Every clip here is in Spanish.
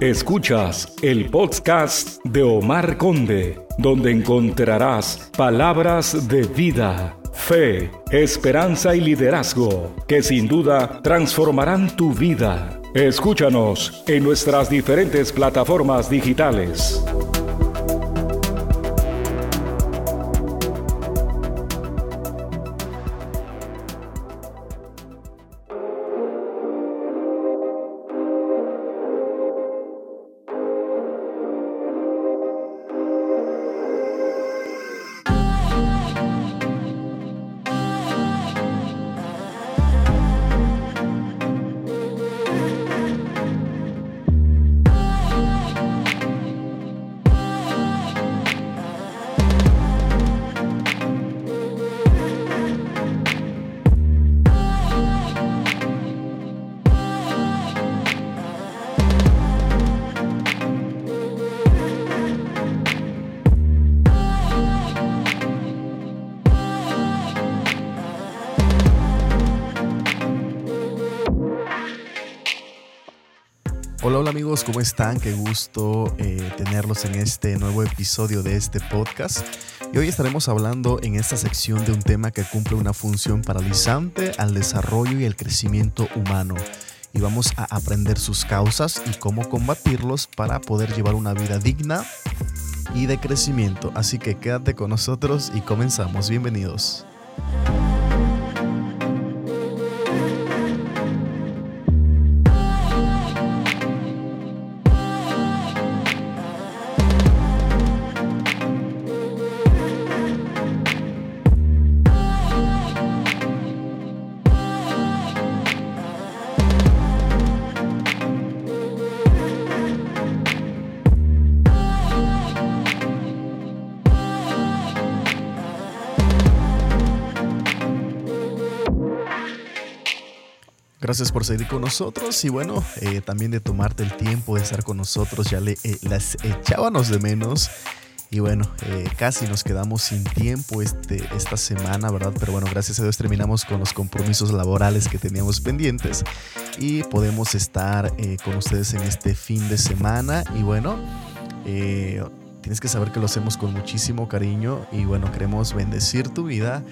Escuchas el podcast de Omar Conde, donde encontrarás palabras de vida, fe, esperanza y liderazgo que sin duda transformarán tu vida. Escúchanos en nuestras diferentes plataformas digitales. Hola, hola amigos, ¿cómo están? Qué gusto eh, tenerlos en este nuevo episodio de este podcast. Y hoy estaremos hablando en esta sección de un tema que cumple una función paralizante al desarrollo y el crecimiento humano. Y vamos a aprender sus causas y cómo combatirlos para poder llevar una vida digna y de crecimiento. Así que quédate con nosotros y comenzamos. Bienvenidos. Gracias por seguir con nosotros y bueno, eh, también de tomarte el tiempo de estar con nosotros. Ya le, eh, las echábamos de menos y bueno, eh, casi nos quedamos sin tiempo este, esta semana, ¿verdad? Pero bueno, gracias a Dios terminamos con los compromisos laborales que teníamos pendientes y podemos estar con ustedes en este fin de semana y bueno, tienes que saber que lo hacemos con muchísimo cariño y bueno, queremos bendecir tu vida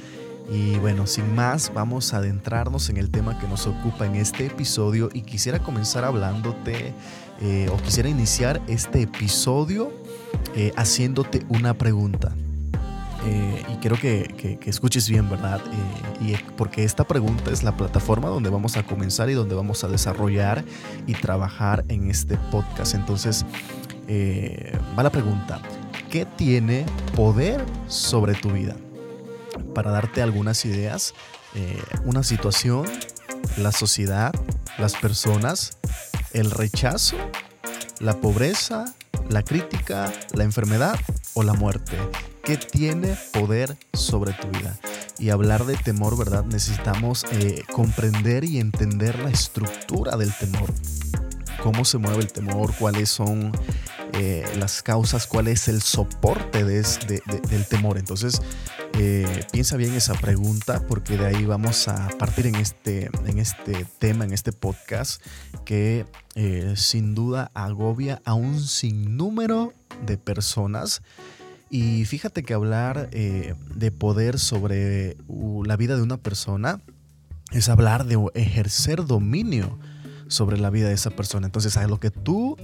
y bueno, sin más, vamos a adentrarnos en el tema que nos ocupa en este episodio y quisiera comenzar hablándote eh, o quisiera iniciar este episodio eh, haciéndote una pregunta. Eh, y quiero que, escuches bien, ¿verdad? y porque esta pregunta es la plataforma donde vamos a comenzar y donde vamos a desarrollar y trabajar en este podcast. Entonces, va la pregunta, ¿qué tiene poder sobre tu vida? Para darte algunas ideas, eh, una situación, la sociedad, las personas, el rechazo, la pobreza, la crítica, la enfermedad o la muerte. ¿Qué tiene poder sobre tu vida? Y hablar de temor, ¿verdad? Necesitamos eh, comprender y entender la estructura del temor. Cómo se mueve el temor, cuáles son eh, las causas, cuál es el soporte del temor. Entonces, eh, piensa bien esa pregunta porque de ahí vamos a partir en este, en este tema, en este podcast que eh, sin duda agobia a un sinnúmero de personas. Y fíjate que hablar de poder sobre la vida de una persona es hablar de ejercer dominio sobre la vida de esa persona. Entonces, a lo que tú,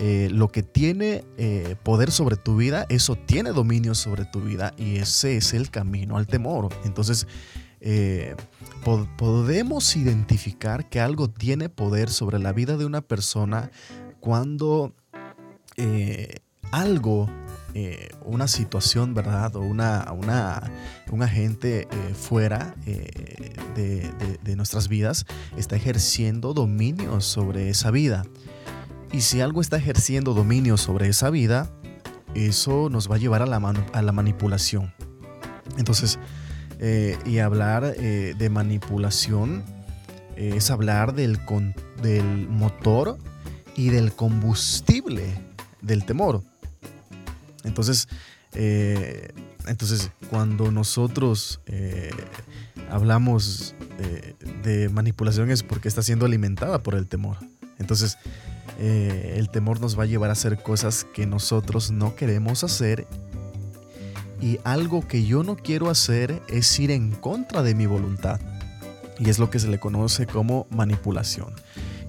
eh, lo que tiene eh, poder sobre tu vida, eso tiene dominio sobre tu vida y ese es el camino al temor. Entonces, eh, podemos identificar que algo tiene poder sobre la vida de una persona cuando algo eh, una situación, ¿verdad? O una, una un agente eh, fuera eh, de, nuestras vidas está ejerciendo dominio sobre esa vida. Y si algo está ejerciendo dominio sobre esa vida, eso nos va a llevar a la, a la manipulación. Entonces, y hablar de manipulación es hablar del, del motor y del combustible del temor. Entonces, eh, entonces cuando nosotros eh, hablamos eh, de manipulación es porque está siendo alimentada por el temor. Entonces, el temor nos va a llevar a hacer cosas que nosotros no queremos hacer y algo que yo no quiero hacer es ir en contra de mi voluntad. Y es lo que se le conoce como manipulación.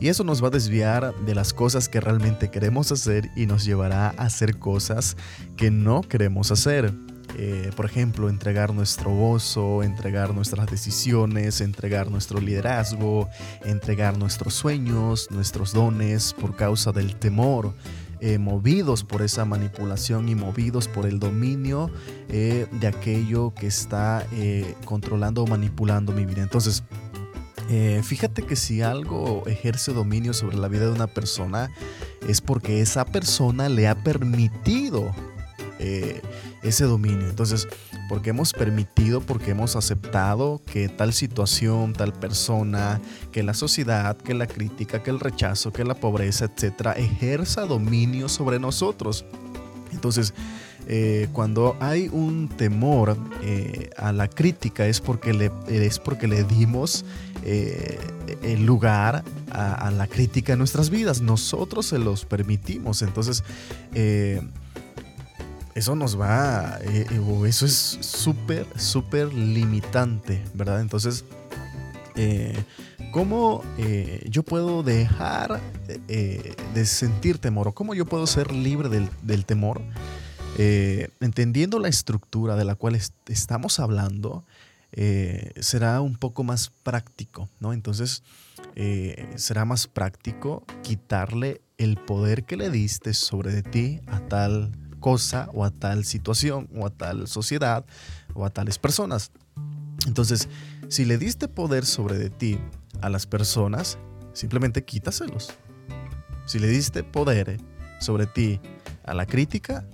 Y eso nos va a desviar de las cosas que realmente queremos hacer y nos llevará a hacer cosas que no queremos hacer. Eh, por ejemplo, entregar nuestro gozo, entregar nuestras decisiones, entregar nuestro liderazgo, entregar nuestros sueños, nuestros dones por causa del temor. Eh, movidos por esa manipulación y movidos por el dominio eh, de aquello que está controlando o manipulando mi vida. Entonces, eh, fíjate que si algo ejerce dominio sobre la vida de una persona es porque esa persona le ha permitido eh, ese dominio. Entonces, porque hemos permitido, porque hemos aceptado que tal situación, tal persona, que la sociedad, que la crítica, que el rechazo, que la pobreza, etcétera, ejerza dominio sobre nosotros. Entonces, eh, cuando hay un temor a la crítica es porque es porque le dimos eh, el lugar a, la crítica en nuestras vidas. Nosotros se los permitimos. Entonces, eh, eso nos va, eh, eso es súper, súper limitante, ¿verdad? Entonces, ¿cómo yo puedo dejar de sentir temor? ¿O cómo yo puedo ser libre del, temor? entendiendo la estructura de la cual estamos hablando, eh, será un poco más práctico, ¿no? Entonces, eh, será más práctico quitarle el poder que le diste sobre de ti a tal cosa o a tal situación o a tal sociedad o a tales personas. Entonces, si le diste poder sobre de ti a las personas, simplemente quítaselos. Si le diste poder sobre ti a la crítica,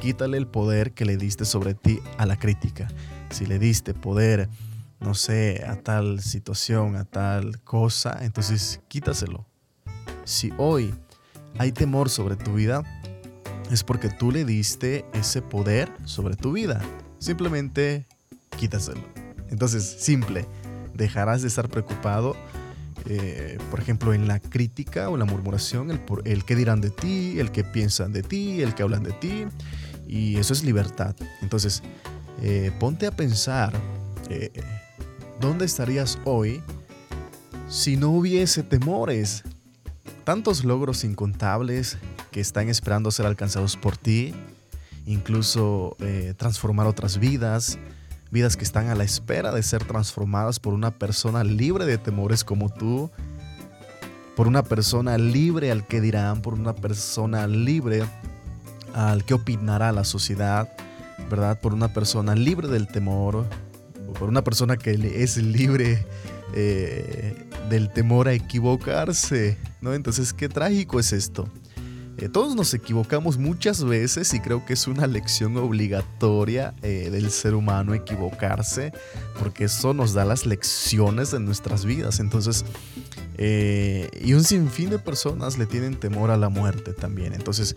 quítale el poder que le diste sobre ti a la crítica si le diste poder, no sé, a tal situación, a tal cosa, entonces quítaselo. Si hoy hay temor sobre tu vida, es porque tú le diste ese poder sobre tu vida. Simplemente quítaselo. Entonces, simple, dejarás de estar preocupado, eh, por ejemplo, en la crítica o la murmuración, el, el que dirán de ti, el que piensan de ti, el que hablan de ti, y eso es libertad. Entonces, eh, ponte a pensar, eh, ¿dónde estarías hoy si no hubiese temores? Tantos logros incontables que están esperando ser alcanzados por ti, incluso eh, transformar otras vidas, vidas que están a la espera de ser transformadas por una persona libre de temores como tú, por una persona libre al que dirán, por una persona libre al que opinará la sociedad, ¿verdad? Por una persona libre del temor, por una persona que es libre eh, del temor a equivocarse, ¿no? Entonces, qué trágico es esto. Eh, todos nos equivocamos muchas veces y creo que es una lección obligatoria eh, del ser humano equivocarse, porque eso nos da las lecciones de nuestras vidas. Entonces, y un sinfín de personas le tienen temor a la muerte también. Entonces,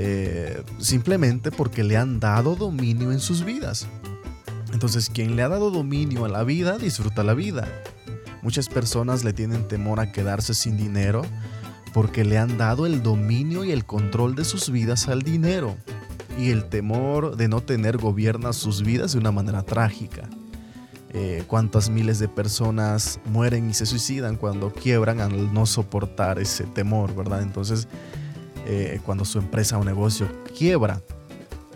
eh, simplemente porque le han dado dominio en sus vidas. Entonces, quien le ha dado dominio a la vida, disfruta la vida. Muchas personas le tienen temor a quedarse sin dinero porque le han dado el dominio y el control de sus vidas al dinero. Y el temor de no tener gobierna sus vidas de una manera trágica. Eh, cuántas miles de personas mueren y se suicidan cuando quiebran al no soportar ese temor, ¿verdad? Entonces, eh, cuando su empresa o negocio quiebra,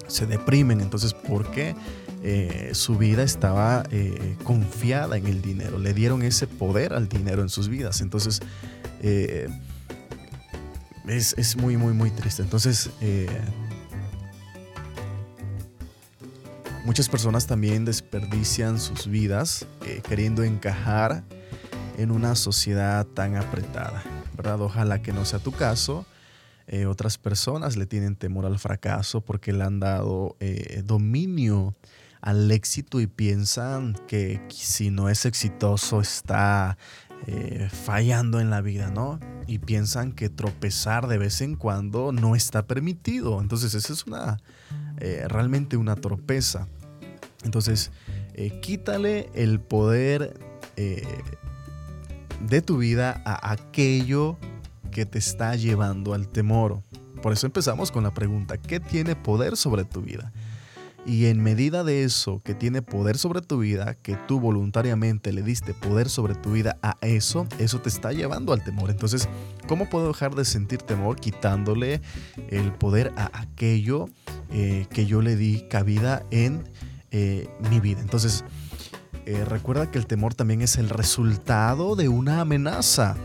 se deprimen. Entonces, ¿por qué? Eh, su vida estaba eh, confiada en el dinero, le dieron ese poder al dinero en sus vidas. Entonces, es, es, muy, muy, muy triste. Entonces, muchas personas también desperdician sus vidas queriendo encajar en una sociedad tan apretada. ¿verdad? Ojalá que no sea tu caso. Eh, otras personas le tienen temor al fracaso porque le han dado eh, dominio al éxito y piensan que si no es exitoso está eh, fallando en la vida, ¿no? Y piensan que tropezar de vez en cuando no está permitido. Entonces, esa es una realmente una tropeza. Entonces, quítale el poder de tu vida a aquello que te está llevando al temor. Por eso empezamos con la pregunta, ¿qué tiene poder sobre tu vida? Y en medida de eso que tiene poder sobre tu vida, que tú voluntariamente le diste poder sobre tu vida a eso, eso te está llevando al temor. Entonces, ¿cómo puedo dejar de sentir temor quitándole el poder a aquello eh, que yo le di cabida en eh, mi vida? Entonces, eh, recuerda que el temor también es el resultado de una amenaza.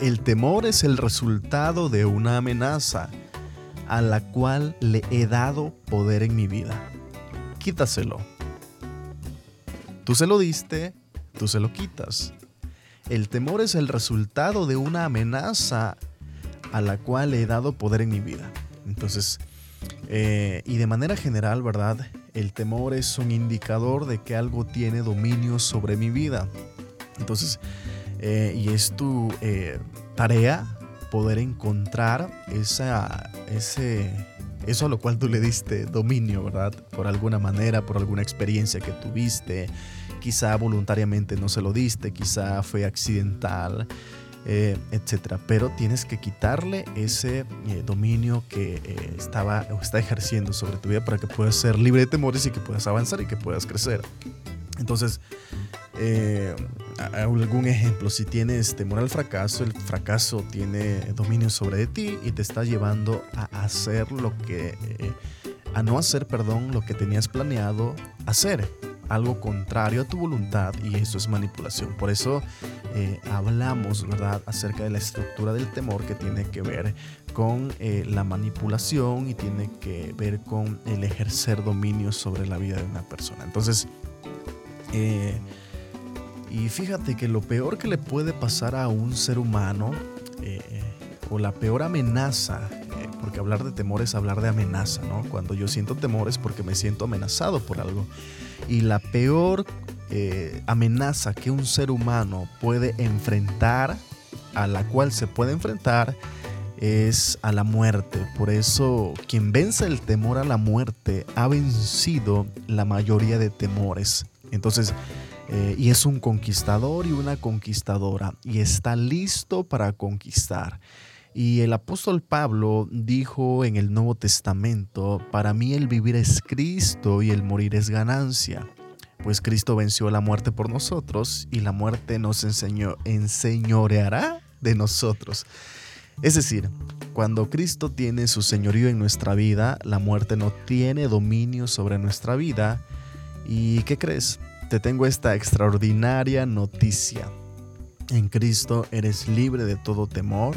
El temor es el resultado de una amenaza a la cual le he dado poder en mi vida. Quítaselo. Tú se lo diste, tú se lo quitas. El temor es el resultado de una amenaza a la cual le he dado poder en mi vida. Entonces, eh, y de manera general, ¿verdad? El temor es un indicador de que algo tiene dominio sobre mi vida. Entonces, eh, y es tu eh, tarea poder encontrar esa, ese, eso a lo cual tú le diste dominio, ¿verdad? Por alguna manera, por alguna experiencia que tuviste, quizá voluntariamente no se lo diste, quizá fue accidental, eh, etc. Pero tienes que quitarle ese eh, dominio que estaba o está ejerciendo sobre tu vida para que puedas ser libre de temores y que puedas avanzar y que puedas crecer. Entonces, eh, algún ejemplo, si tienes temor al fracaso, el fracaso tiene dominio sobre ti y te está llevando a hacer lo que, eh, a no hacer, perdón, lo que tenías planeado hacer, algo contrario a tu voluntad y eso es manipulación. Por eso eh, hablamos, ¿verdad?, acerca de la estructura del temor que tiene que ver con la manipulación y tiene que ver con el ejercer dominio sobre la vida de una persona. Entonces, eh, y fíjate que lo peor que le puede pasar a un ser humano, eh, o la peor amenaza, eh, porque hablar de temor es hablar de amenaza, ¿no? Cuando yo siento temor es porque me siento amenazado por algo. Y la peor amenaza que un ser humano puede enfrentar, a la cual se puede enfrentar, es a la muerte. Por eso quien vence el temor a la muerte ha vencido la mayoría de temores. Entonces, eh, y es un conquistador y una conquistadora y está listo para conquistar. Y el apóstol Pablo dijo en el Nuevo Testamento, para mí el vivir es Cristo y el morir es ganancia. Pues Cristo venció la muerte por nosotros y la muerte nos enseñó, enseñoreará de nosotros. Es decir, cuando Cristo tiene su señorío en nuestra vida, la muerte no tiene dominio sobre nuestra vida. ¿Y qué crees? te tengo esta extraordinaria noticia. En Cristo eres libre de todo temor,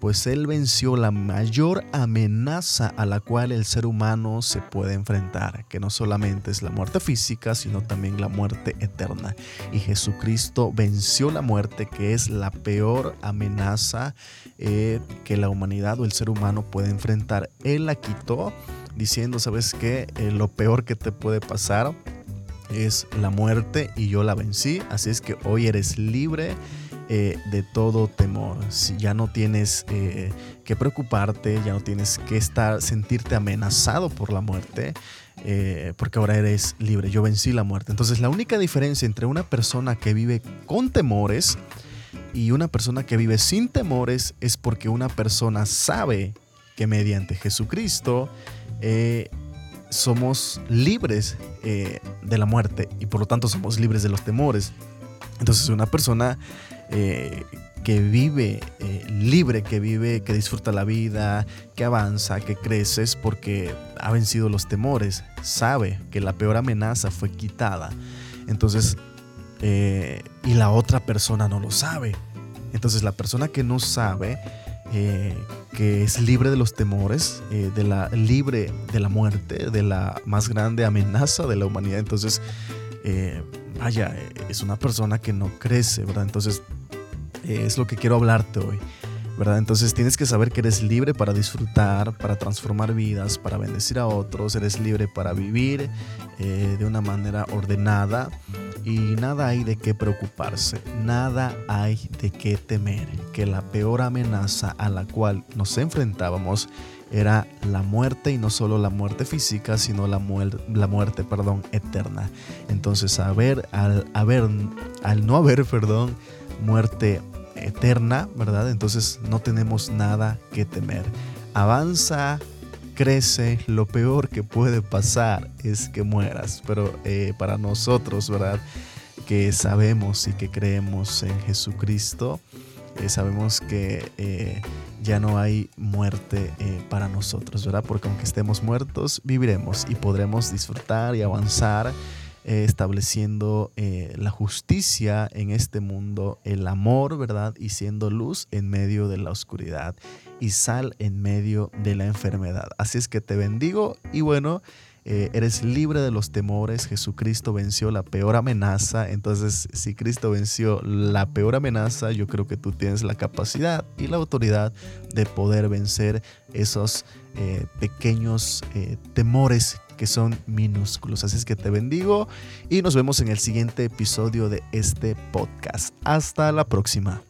pues Él venció la mayor amenaza a la cual el ser humano se puede enfrentar, que no solamente es la muerte física, sino también la muerte eterna. Y Jesucristo venció la muerte, que es la peor amenaza eh, que la humanidad o el ser humano puede enfrentar. Él la quitó diciendo, ¿sabes qué? Eh, lo peor que te puede pasar es la muerte y yo la vencí. Así es que hoy eres libre eh, de todo temor. Si ya no tienes eh, que preocuparte, ya no tienes que estar, sentirte amenazado por la muerte. Eh, porque ahora eres libre, yo vencí la muerte. Entonces la única diferencia entre una persona que vive con temores y una persona que vive sin temores es porque una persona sabe que mediante Jesucristo somos libres eh, de la muerte y por lo tanto somos libres de los temores. Entonces una persona eh, que vive eh, libre, que vive, que disfruta la vida, que avanza, que crece, porque ha vencido los temores, sabe que la peor amenaza fue quitada. Entonces, y la otra persona no lo sabe. Entonces la persona que no sabe que es libre de los temores, eh, de la, libre de la muerte, de la más grande amenaza de la humanidad. Entonces, eh, vaya, es una persona que no crece, ¿verdad? Entonces, es lo que quiero hablarte hoy. ¿verdad? Entonces tienes que saber que eres libre para disfrutar, para transformar vidas, para bendecir a otros, eres libre para vivir de una manera ordenada y nada hay de qué preocuparse, nada hay de qué temer, que la peor amenaza a la cual nos enfrentábamos era la muerte y no solo la muerte física, sino la, la muerte perdón, eterna. Entonces, a ver, al, al no haber perdón, muerte eterna, ¿verdad? Entonces no tenemos nada que temer. Avanza, crece, lo peor que puede pasar es que mueras, pero eh, para nosotros, ¿verdad? Que sabemos y que creemos en Jesucristo, eh, sabemos que eh, ya no hay muerte para nosotros, ¿verdad? Porque aunque estemos muertos, viviremos y podremos disfrutar y avanzar estableciendo la justicia en este mundo, el amor, ¿verdad? Y siendo luz en medio de la oscuridad y sal en medio de la enfermedad. Así es que te bendigo y bueno, eh, eres libre de los temores, Jesucristo venció la peor amenaza, entonces si Cristo venció la peor amenaza, yo creo que tú tienes la capacidad y la autoridad de poder vencer esos eh, pequeños eh, temores que son minúsculos. Así es que te bendigo y nos vemos en el siguiente episodio de este podcast. Hasta la próxima.